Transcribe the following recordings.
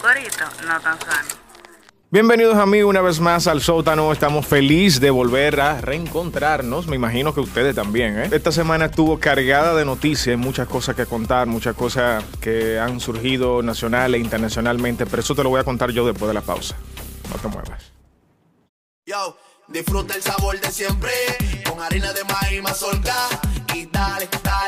corito no tan sano. Bienvenidos amigos una vez más al sótano. Estamos felices de volver a reencontrarnos. Me imagino que ustedes también. ¿eh? Esta semana estuvo cargada de noticias, muchas cosas que contar, muchas cosas que han surgido nacional e internacionalmente. Pero eso te lo voy a contar yo después de la pausa. No te muevas. Yo, disfruta el sabor de siempre con harina de maíz mazorca y dale, dale, dale,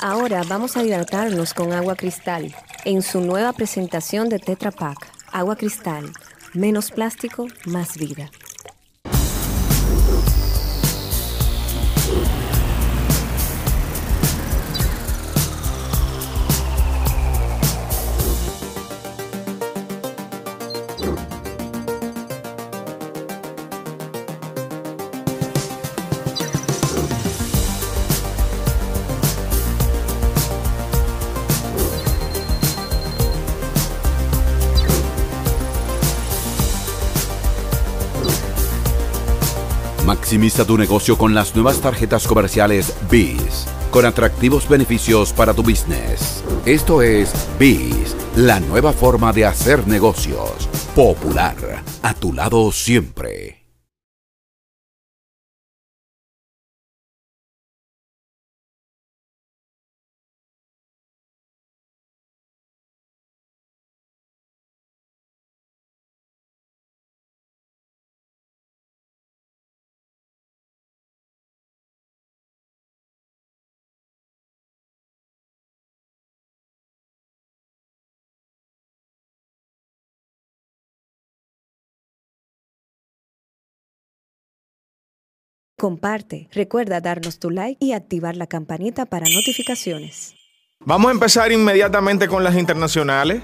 Ahora vamos a hidratarnos con agua cristal en su nueva presentación de Tetra Pak. Agua cristal, menos plástico, más vida. Maximiza tu negocio con las nuevas tarjetas comerciales BIS, con atractivos beneficios para tu business. Esto es BIS, la nueva forma de hacer negocios. Popular, a tu lado siempre. Comparte, recuerda darnos tu like y activar la campanita para notificaciones. Vamos a empezar inmediatamente con las internacionales.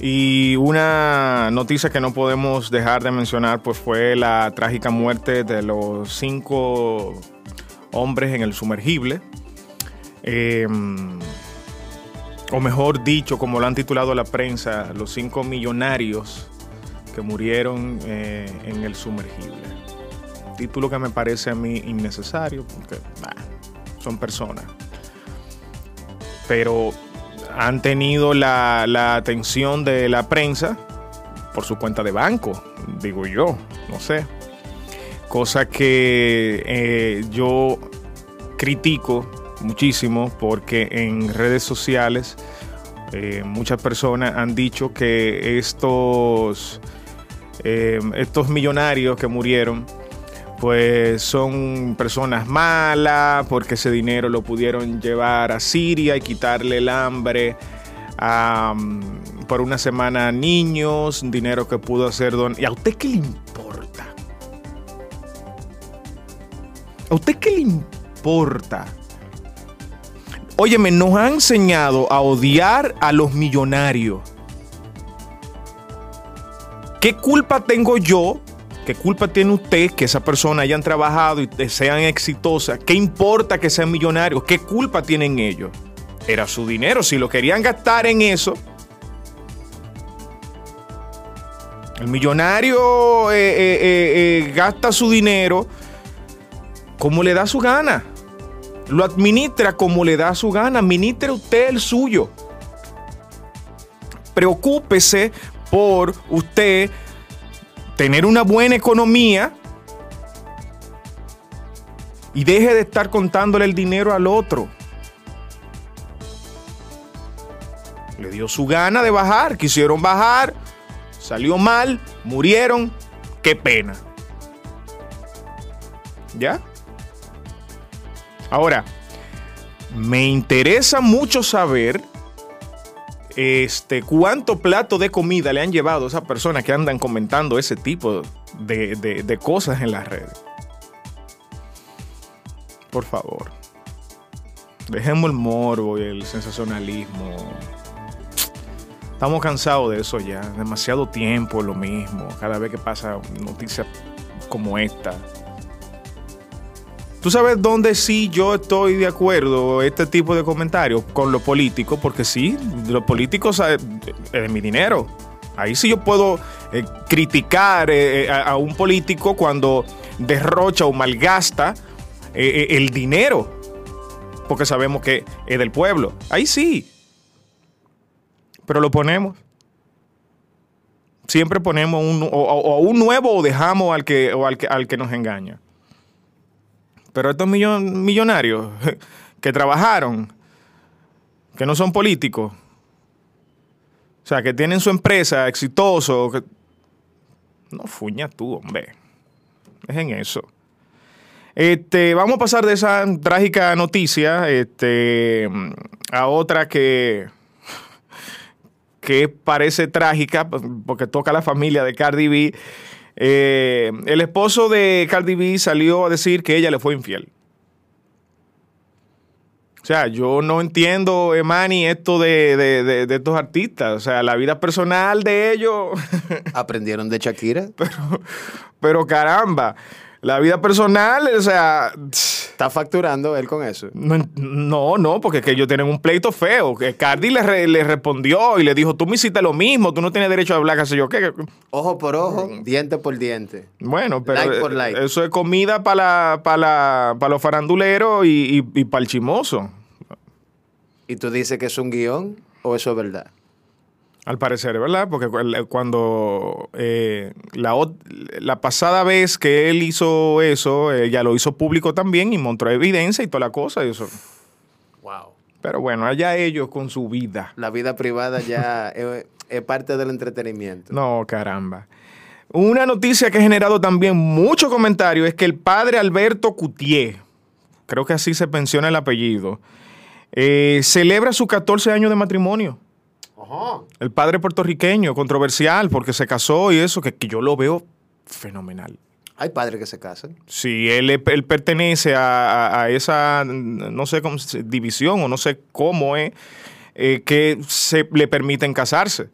Y una noticia que no podemos dejar de mencionar pues fue la trágica muerte de los cinco hombres en el sumergible. Eh, o mejor dicho, como lo han titulado la prensa, los cinco millonarios que murieron eh, en el sumergible. Título que me parece a mí innecesario, porque son personas. Pero han tenido la, la atención de la prensa por su cuenta de banco, digo yo, no sé. Cosa que eh, yo critico muchísimo porque en redes sociales eh, muchas personas han dicho que estos, eh, estos millonarios que murieron pues son personas malas porque ese dinero lo pudieron llevar a Siria y quitarle el hambre por una semana a niños, dinero que pudo hacer don... ¿Y a usted qué le importa? ¿A usted qué le importa? Óyeme, nos ha enseñado a odiar a los millonarios. ¿Qué culpa tengo yo? ¿Qué culpa tiene usted que esa persona hayan trabajado y sean exitosas? ¿Qué importa que sean millonarios? ¿Qué culpa tienen ellos? Era su dinero. Si lo querían gastar en eso, el millonario eh, eh, eh, gasta su dinero como le da su gana. Lo administra como le da su gana. Administre usted el suyo. Preocúpese por usted tener una buena economía y deje de estar contándole el dinero al otro. Le dio su gana de bajar, quisieron bajar, salió mal, murieron, qué pena. ¿Ya? Ahora, me interesa mucho saber este, cuánto plato de comida le han llevado a esas personas que andan comentando ese tipo de, de- cosas en las redes. Por favor. Dejemos el morbo y el sensacionalismo. Estamos cansados de eso ya. Demasiado tiempo lo mismo. Cada vez que pasa noticias como esta. ¿Tú sabes dónde sí yo estoy de acuerdo este tipo de comentarios? Con los políticos, porque sí, los políticos eh, es de mi dinero. Ahí sí yo puedo eh, criticar eh, eh, a, un político cuando derrocha o malgasta eh, eh, el dinero, porque sabemos que es del pueblo. Ahí sí. Pero lo ponemos. Siempre ponemos un, o, un nuevo o dejamos al que, al que, al que nos engaña. Pero estos millon- millonarios que trabajaron, que no son políticos, o sea, que tienen su empresa exitoso, no fuña tú, hombre. Es en eso. Este, vamos a pasar de esa trágica noticia este, a otra que, que parece trágica porque toca a la familia de Cardi B. Eh, el esposo de Cardi B salió a decir que ella le fue infiel. O sea, yo no entiendo, Emani, esto de, de- de- de estos artistas. O sea, la vida personal de ellos. ¿Aprendieron de Shakira? Pero caramba, la vida personal, o sea, ¿Está facturando él con eso? no, no, no, porque es que ellos tienen un pleito feo. Que Cardi le, re- le respondió y le dijo, tú me hiciste lo mismo, tú no tienes derecho a hablar, qué sé yo qué. Ojo por ojo, diente por diente. Bueno, pero Like por like. eso es comida para para para los faranduleros y, y, para el chimoso, ¿Y tú dices que es un guion o eso es verdad? Al parecer, ¿verdad? Porque cuando eh, la, la pasada vez que él hizo eso, ella lo hizo público también y mostró evidencia y toda la cosa. Y eso. Wow. Pero bueno, allá ellos con su vida. La vida privada ya es, es parte del entretenimiento. No, caramba. Una noticia que ha generado también mucho comentario es que el padre Alberto Cutier, creo que así se menciona el apellido, eh, celebra sus 14 años de matrimonio. Ajá. El padre puertorriqueño, controversial, porque se casó y eso, que, que yo lo veo fenomenal. Hay padres que se casan. Si él, él pertenece a, a- a esa, no sé cómo, división o no sé cómo es, eh, que se le permiten casarse.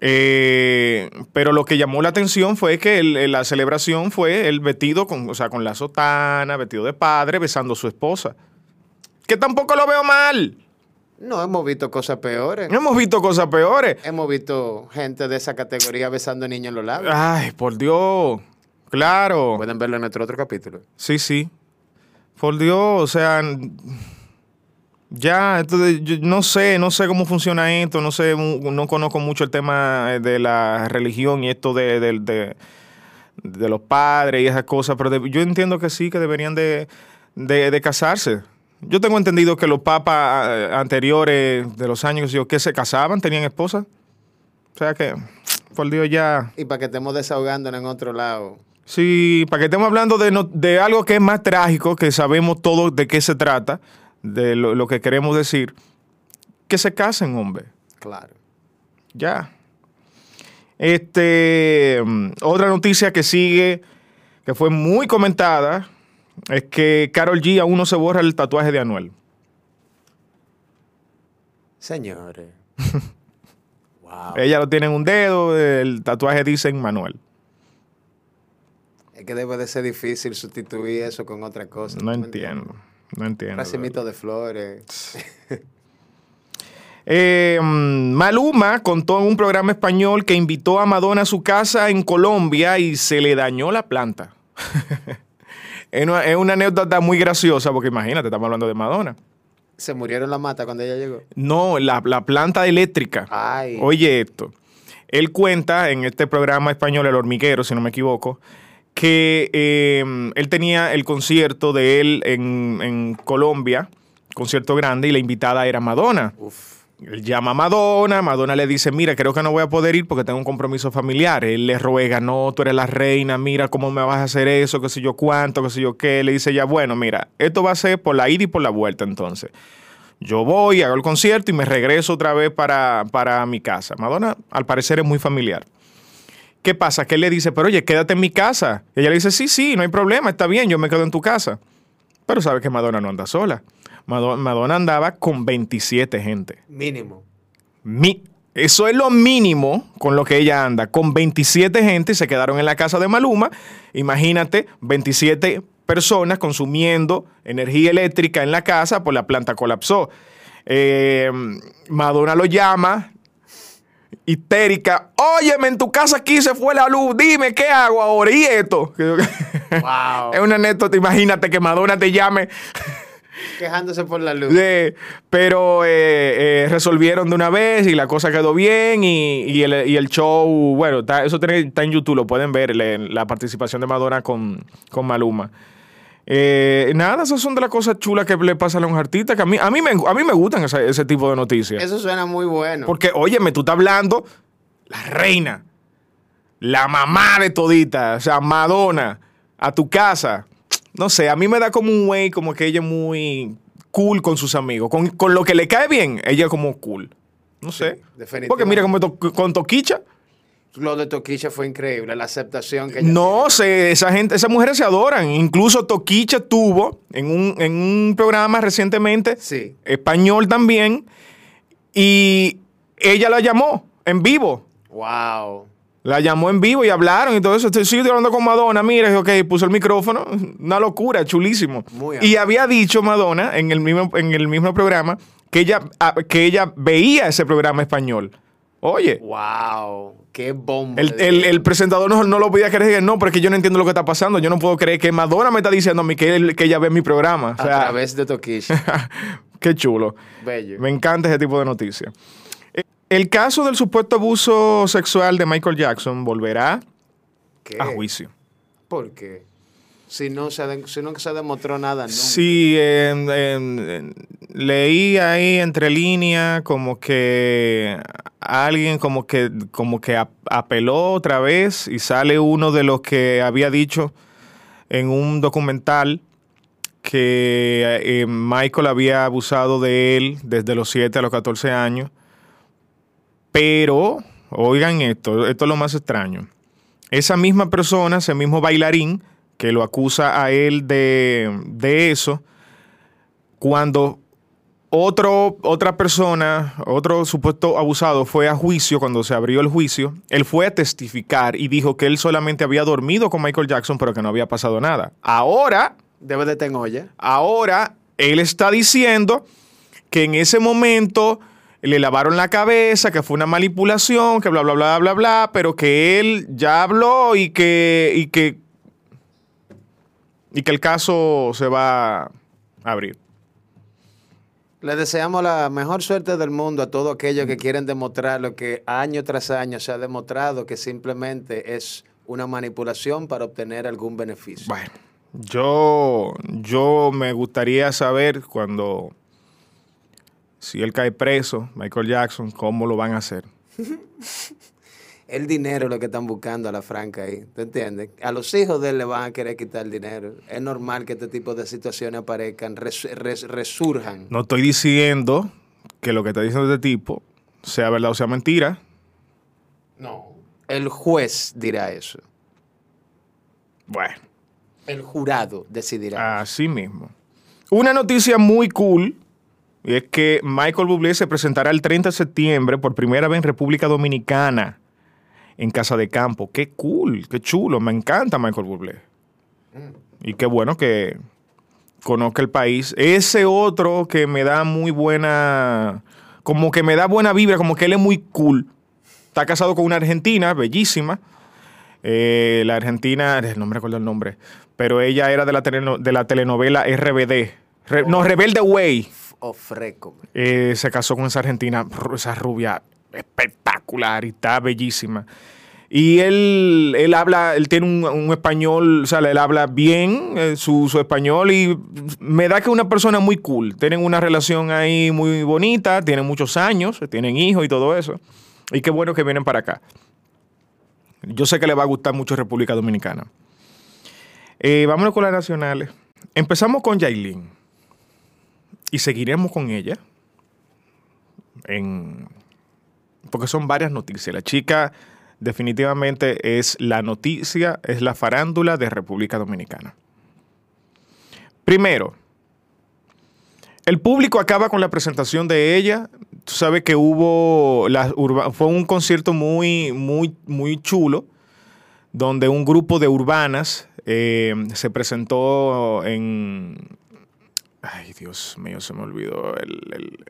Eh, pero lo que llamó la atención fue que el- la celebración fue el vestido con, o sea, con la sotana, vestido de padre, besando a su esposa. Que tampoco lo veo mal. No, hemos visto cosas peores. No hemos visto cosas peores. Hemos visto gente de esa categoría besando niños en los labios. Ay, por Dios. Claro. Pueden verlo en nuestro otro capítulo. Sí, sí. Por Dios, o sea, ya, entonces, yo no sé, no sé cómo funciona esto, no sé, no conozco mucho el tema de la religión y esto de, de- de- de los padres y esas cosas, pero yo entiendo que sí, que deberían de, de- de casarse. Yo tengo entendido que los papas eh, anteriores de los años que se casaban tenían esposas. O sea que, por Dios, ya... Y para que estemos desahogándonos en otro lado. Sí, para que estemos hablando de, no- de algo que es más trágico, que sabemos todos de qué se trata, de lo, lo que queremos decir, que se casen, hombre. Claro. Ya. Este, mm, otra noticia que sigue, que fue muy comentada, es que Carol G aún no se borra el tatuaje de Anuel. Señores. wow. Ella lo tiene en un dedo, el tatuaje dice en Manuel. Es que debe de ser difícil sustituir eso con otra cosa. No ¿tú me entiendo, no entiendo. Racimito de flores. Eh, mm, Maluma contó en un programa español que invitó a Madonna a su casa en Colombia y se le dañó la planta. es, una, es una anécdota muy graciosa porque imagínate, estamos hablando de Madonna. Se murieron la mata cuando ella llegó. No, la, la planta eléctrica. Ay. Oye esto. Él cuenta en este programa español, El Hormiguero, si no me equivoco, que eh, él tenía el concierto de él en, en Colombia, concierto grande, y la invitada era Madonna. Uf. Él llama a Madonna, Madonna le dice, mira, creo que no voy a poder ir porque tengo un compromiso familiar. Él le ruega, no, tú eres la reina, mira cómo me vas a hacer eso, qué sé yo cuánto, qué sé yo qué. Le dice ya, bueno, mira, esto va a ser por la ida y por la vuelta entonces. Yo voy, hago el concierto y me regreso otra vez para, para mi casa. Madonna, al parecer, es muy familiar. ¿Qué pasa? Que él le dice, pero oye, quédate en mi casa. Ella le dice, sí, sí, no hay problema, está bien, yo me quedo en tu casa. Pero sabe que Madonna no anda sola. Mado- Madonna andaba con 27 gente. Mínimo. Mi- eso es lo mínimo con lo que ella anda. Con 27 gente y se quedaron en la casa de Maluma. Imagínate, 27 personas consumiendo energía eléctrica en la casa, pues la planta colapsó. Eh, Madonna lo llama, histérica. Óyeme, en tu casa aquí se fue la luz. Dime, ¿qué hago ahora? ¿Y esto? Wow. es una anécdota. Imagínate que Madonna te llame. Quejándose por la luz. pero eh, eh, resolvieron de una vez y la cosa quedó bien y, y el, y el show, bueno, está- eso tiene- está en YouTube, lo pueden ver, la participación de Madonna con, con Maluma. Eh, nada, esas son de las cosas chulas que le pasan a los artistas, que a mí, a mí, me, a mí me gustan ese, ese tipo de noticias. Eso suena muy bueno. Porque, óyeme, tú estás hablando la reina, la mamá de todita, o sea, Madonna, a tu casa. No sé, a mí me da como un güey, como que ella es muy cool con sus amigos. Con, con lo que le cae bien, ella es como cool. No sé. definitivamente. Porque mira, como to- con Toquicha. Lo de Toquilla fue increíble, la aceptación que ella No sé, esa gente, esas mujeres se adoran. Incluso Toquicha tuvo en un, en un programa recientemente, Sí. español también, y ella la llamó en vivo. Wow. La llamó en vivo y hablaron y todo eso. Estoy, sí, estoy hablando con Madonna. Mira, ok, puso el micrófono. Una locura, chulísimo. Muy y había dicho Madonna en el mismo, en el mismo programa que ella, ah, que ella veía ese programa español. Oye, Wow. Qué bomba. el, el- presentador no, no lo podía creer. No, pero es que yo no entiendo lo que está pasando. Yo no puedo creer que Madonna me está diciendo a mí que, que ella ve mi programa. O A través de Toquilla. qué chulo. Bello. Me encanta ese tipo de noticias. El caso del supuesto abuso sexual de Michael Jackson volverá ¿Qué? a juicio. ¿Por qué? Si no se, si no se demostró nada, no. Sí, leí ahí entre líneas como que alguien como que como que ap- apeló otra vez y sale uno de los que había dicho en un documental que eh, Michael había abusado de él desde los 7 a los 14 años. Pero, oigan esto, esto es lo más extraño. Esa misma persona, ese mismo bailarín que lo acusa a él de, de eso, cuando otro, otra persona, otro supuesto abusado fue a juicio, cuando se abrió el juicio, él fue a testificar y dijo que él solamente había dormido con Michael Jackson, pero que no había pasado nada. Ahora, Debe de tener ahora, él está diciendo que en ese momento le lavaron la cabeza, que fue una manipulación, que bla, bla, bla, bla, bla, pero que él ya habló y que, y que, y que el caso se va a abrir. Le deseamos la mejor suerte del mundo a todos aquellos que quieren demostrar lo que año tras año se ha demostrado que simplemente es una manipulación para obtener algún beneficio. Bueno, yo, yo me gustaría saber cuando, si él cae preso, Michael Jackson, cómo lo van a hacer. El dinero es lo que están buscando a la franca ahí, ¿te entiendes? A los hijos de él le van a querer quitar el dinero. Es normal que este tipo de situaciones aparezcan, res- res- resurjan. No estoy diciendo que lo que está diciendo este tipo sea verdad o sea mentira. No. El juez dirá eso. Bueno, El jurado decidirá. así mismo. Una noticia muy cool y es que Michael Bublé se presentará el 30 de septiembre por primera vez en República Dominicana en Casa de Campo. Qué cool, qué chulo. Me encanta Michael Bublé. Y qué bueno que conozca el país. Ese otro que me da muy buena, como que me da buena vibra, como que él es muy cool. Está casado con una argentina, bellísima. Eh, la argentina, no me recuerdo el nombre, pero ella era de la, de la telenovela RBD. No, Rebelde Way. Ofreco. Eh, se casó con esa argentina, esa rubia espectacular y está bellísima. Y él, él habla, él tiene un, español, o sea, él habla bien eh, su, su español y me da que es una persona muy cool. Tienen una relación ahí muy bonita, tienen muchos años, tienen hijos y todo eso. Y qué bueno que vienen para acá. Yo sé que le va a gustar mucho República Dominicana. Eh, vámonos con las nacionales. Empezamos con Yailin. Y seguiremos con ella. En, porque son varias noticias. La chica definitivamente es la noticia, es la farándula de República Dominicana. Primero, el público acaba con la presentación de ella. Tú sabes que hubo, urba- fue un concierto muy, muy, muy chulo, donde un grupo de urbanas eh, se presentó en... Ay, Dios mío, se me olvidó el- el,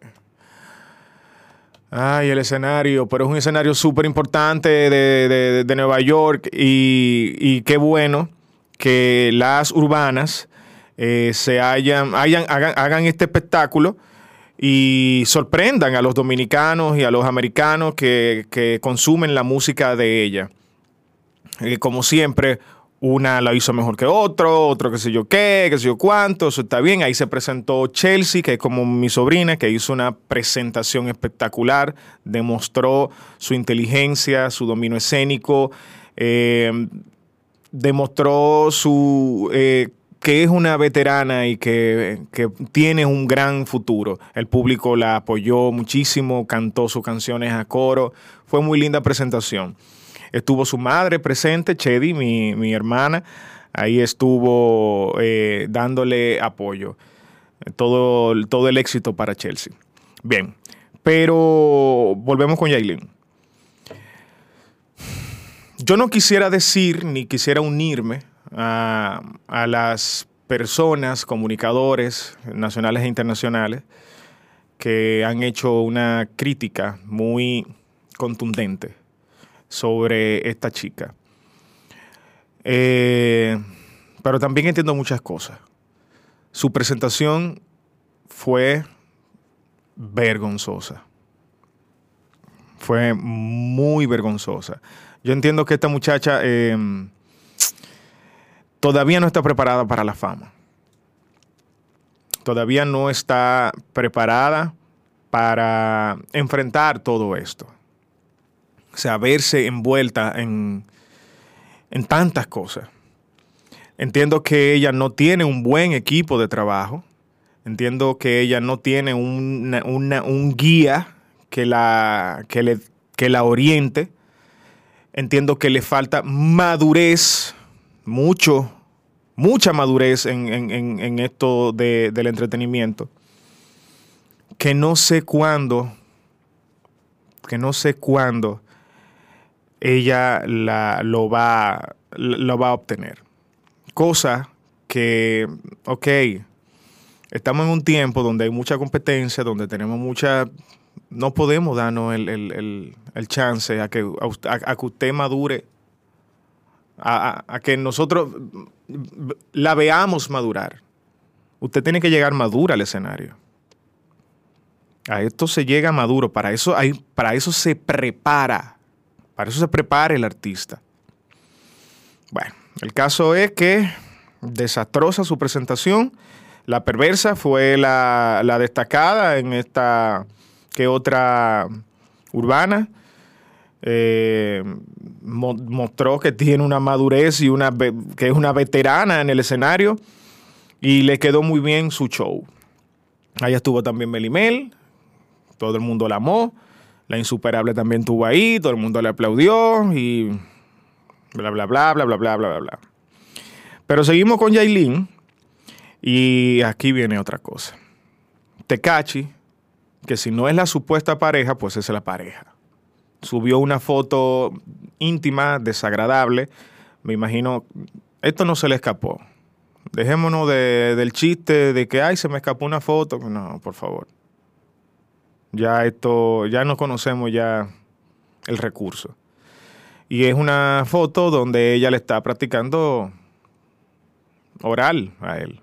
Ay, el escenario, pero es un escenario súper importante de, de- de Nueva York y, y qué bueno que las urbanas eh, se hayan, hayan- hagan, hagan este espectáculo y sorprendan a los dominicanos y a los americanos que, que consumen la música de ella. Eh, como siempre, una la hizo mejor que otro, otro qué sé yo qué, qué sé yo cuánto, eso está bien. Ahí se presentó Chelsea, que es como mi sobrina, que hizo una presentación espectacular, demostró su inteligencia, su dominio escénico, eh, demostró su... eh, que es una veterana y que, que tiene un gran futuro. El público la apoyó muchísimo, cantó sus canciones a coro. Fue muy linda presentación. Estuvo su madre presente, Chedi, mi, mi hermana. Ahí estuvo eh, dándole apoyo. Todo, todo el éxito para Chelsea. Bien, pero volvemos con Yailin. Yo no quisiera decir ni quisiera unirme a, a las personas, comunicadores nacionales e internacionales que han hecho una crítica muy contundente sobre esta chica. Eh, pero también entiendo muchas cosas. Su presentación fue vergonzosa. Fue muy vergonzosa. Yo entiendo que esta muchacha eh, todavía no está preparada para la fama. Todavía no está preparada para enfrentar todo esto. O sea, verse envuelta en, en tantas cosas. Entiendo que ella no tiene un buen equipo de trabajo. Entiendo que ella no tiene una- una- un guía que la, que, le, que la oriente. Entiendo que le falta madurez, mucho, mucha madurez en, en- en- esto de- del entretenimiento. Que no sé cuándo, que no sé cuándo ella la, lo, va, lo va a obtener. Cosa que, ok, estamos en un tiempo donde hay mucha competencia, donde tenemos mucha... No podemos darnos el, el- el- chance a que, a, a- que usted madure, a, a- a que nosotros la veamos madurar. Usted tiene que llegar madura al escenario. A esto se llega maduro, para eso, hay, para eso se prepara, para eso se prepara el artista. Bueno, el caso es que desastrosa su presentación. La perversa fue la, destacada en esta que otra urbana. Eh, mo- mostró que tiene una madurez y una que es una veterana en el escenario y le quedó muy bien su show. Ahí estuvo también Melimel, todo el mundo la amó. La insuperable también estuvo ahí, todo el mundo le aplaudió y bla, bla, bla, bla, bla, bla, bla, bla, bla. Pero seguimos con Yailin y aquí viene otra cosa. Tecachi, que si no es la supuesta pareja, pues es la pareja. Subió una foto íntima, desagradable. Me imagino, esto no se le escapó. Dejémonos de- del chiste de que, ay, se me escapó una foto. No, por favor. Ya esto, ya no conocemos ya el recurso. Y es una foto donde ella le está practicando oral a él.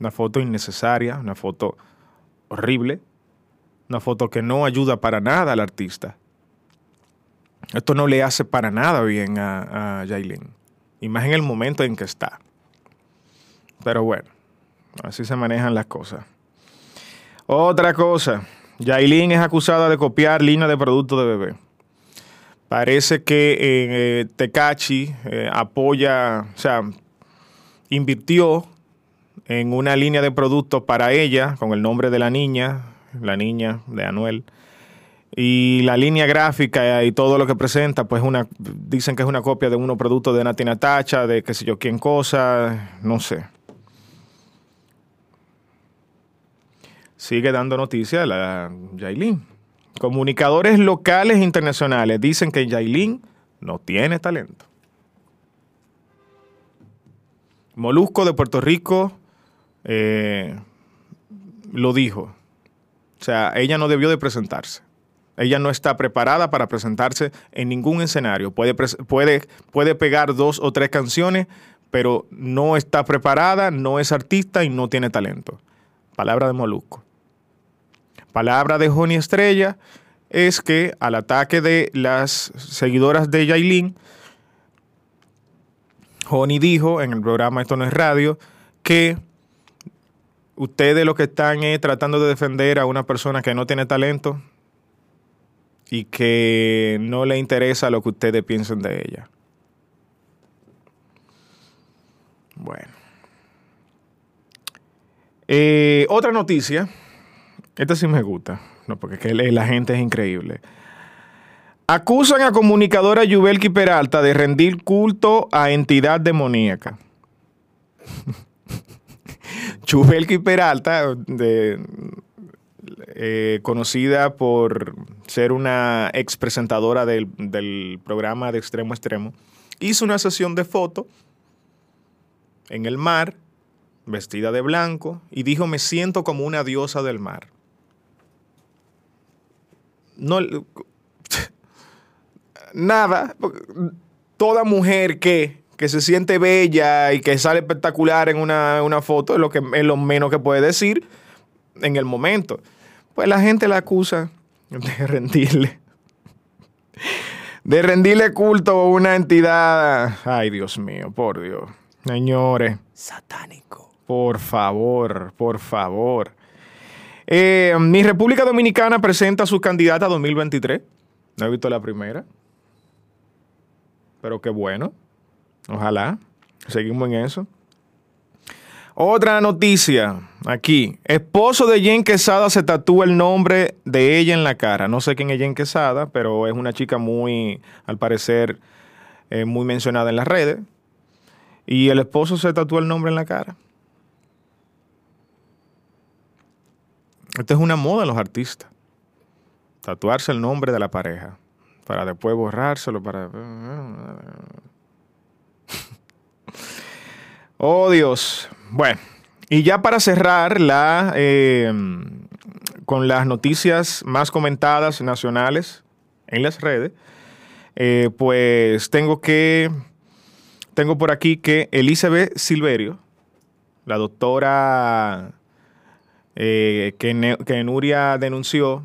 Una foto innecesaria, una foto horrible, una foto que no ayuda para nada al artista. Esto no le hace para nada bien a, a. Y más en el momento en que está. Pero bueno, así se manejan las cosas. Otra cosa. Yailin es acusada de copiar línea de productos de bebé. Parece que eh, Tecachi eh, apoya, o sea, invirtió en una línea de productos para ella, con el nombre de la niña, la niña de Anuel. Y la línea gráfica y todo lo que presenta, pues dicen que es una copia de unos productos de Nati Natacha, de qué sé yo quién cosa, no sé. Sigue dando noticias la Yailin. Comunicadores locales e internacionales dicen que Yailin no tiene talento. Molusco de Puerto Rico eh, lo dijo. O sea, ella no debió de presentarse. Ella no está preparada para presentarse en ningún escenario. Puede pegar dos o tres canciones, pero no está preparada, no es artista y no tiene talento. Palabra de Molusco. Palabra de Joni Estrella es que al ataque de las seguidoras de Yailin, Joni dijo en el programa Esto no es radio que ustedes lo que están es tratando de defender a una persona que no tiene talento y que no le interesa lo que ustedes piensen de ella. Bueno. Eh, otra noticia. Esta sí me gusta, no, porque la gente es increíble. Acusan a comunicadora Yubelki Peralta de rendir culto a entidad demoníaca. Yubelki Peralta, eh, conocida por ser una ex presentadora del, del programa de Extremo Extremo, hizo una sesión de fotos en el mar, vestida de blanco, y dijo, me siento como una diosa del mar. No, nada. Toda mujer que, se siente bella y que sale espectacular en una, foto es lo, que, es lo menos que puede decir en el momento. Pues la gente la acusa de rendirle. De rendirle culto a una entidad. Ay, Dios mío, por Dios. Señores. Satánico. Por favor, por favor. Eh, mi República Dominicana presenta a su candidata 2023. No he visto la primera. Pero qué bueno. Ojalá. Seguimos en eso. Otra noticia aquí. Esposo de Jen Quesada se tatúa el nombre de ella en la cara. No sé quién es Jen Quesada, pero es una chica muy, al parecer, eh, muy mencionada en las redes. Y el esposo se tatúa el nombre en la cara. Esto es una moda en los artistas. Tatuarse el nombre de la pareja. Para después borrárselo. Para. oh Dios. Bueno. Y ya para cerrar la, eh, con las noticias más comentadas nacionales en las redes, eh, pues tengo que. Tengo por aquí que Elizabeth Silverio, la doctora eh, que, Nuria denunció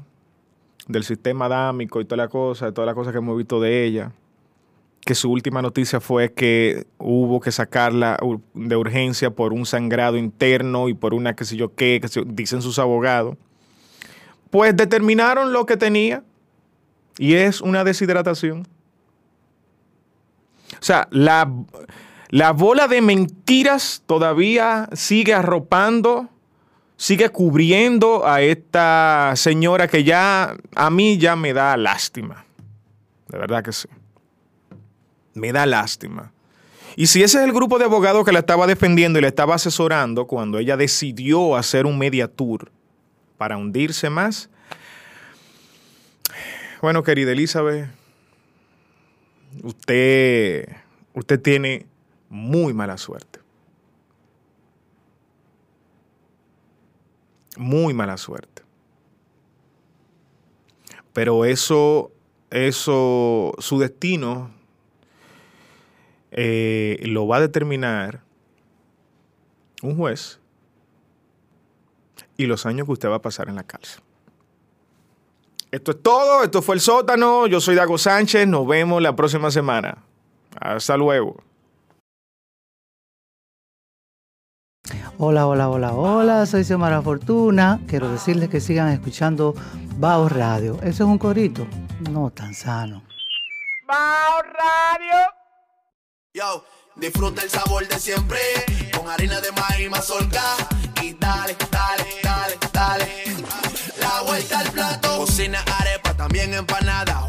del sistema dámico y toda la cosa, todas las cosas que hemos visto de ella, que su última noticia fue que hubo que sacarla de urgencia por un sangrado interno y por una qué sé yo qué, que dicen sus abogados, pues determinaron lo que tenía y es una deshidratación. O sea, la, la bola de mentiras todavía sigue arropando sigue cubriendo a esta señora que ya a mí ya me da lástima. De verdad que sí. Me da lástima. Y si ese es el grupo de abogados que la estaba defendiendo y la estaba asesorando cuando ella decidió hacer un media tour para hundirse más, bueno, querida Elizabeth, usted, usted tiene muy mala suerte. Muy mala suerte. Pero eso, eso, su destino eh, lo va a determinar un juez y los años que usted va a pasar en la cárcel. Esto es todo, esto fue el sótano, yo soy Dago Sánchez, nos vemos la próxima semana. Hasta luego. Hola, hola, hola, hola, soy Xiomara Fortuna. Quiero decirles que sigan escuchando Bao Radio. ¿Eso es un corito? No tan sano. Bao Radio. Yo, disfruta el sabor de siempre con harina de maíz mazorca y dale, dale, dale, dale. La vuelta al plato, cocina arepa, también empanada.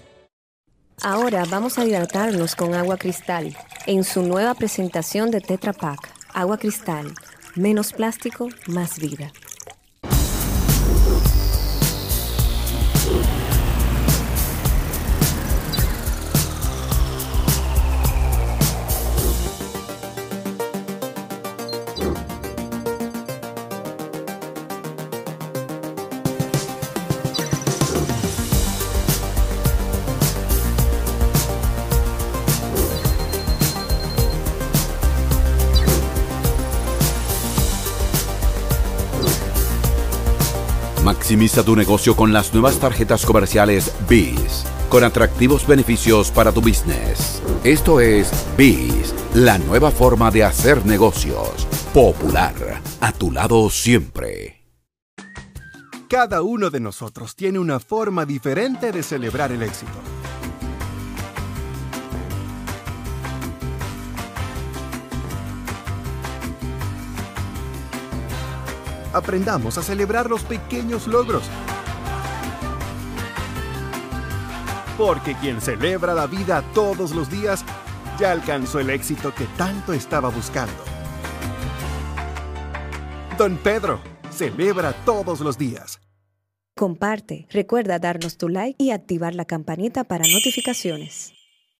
Ahora vamos a hidratarnos con agua cristal en su nueva presentación de Tetra Pak. Agua cristal, menos plástico, más vida. Maximiza tu negocio con las nuevas tarjetas comerciales BIS, con atractivos beneficios para tu business. Esto es BIS, la nueva forma de hacer negocios. Popular, a tu lado siempre. Cada uno de nosotros tiene una forma diferente de celebrar el éxito. Aprendamos a celebrar los pequeños logros. Porque quien celebra la vida todos los días ya alcanzó el éxito que tanto estaba buscando. Don Pedro, celebra todos los días. Comparte, recuerda darnos tu like y activar la campanita para notificaciones.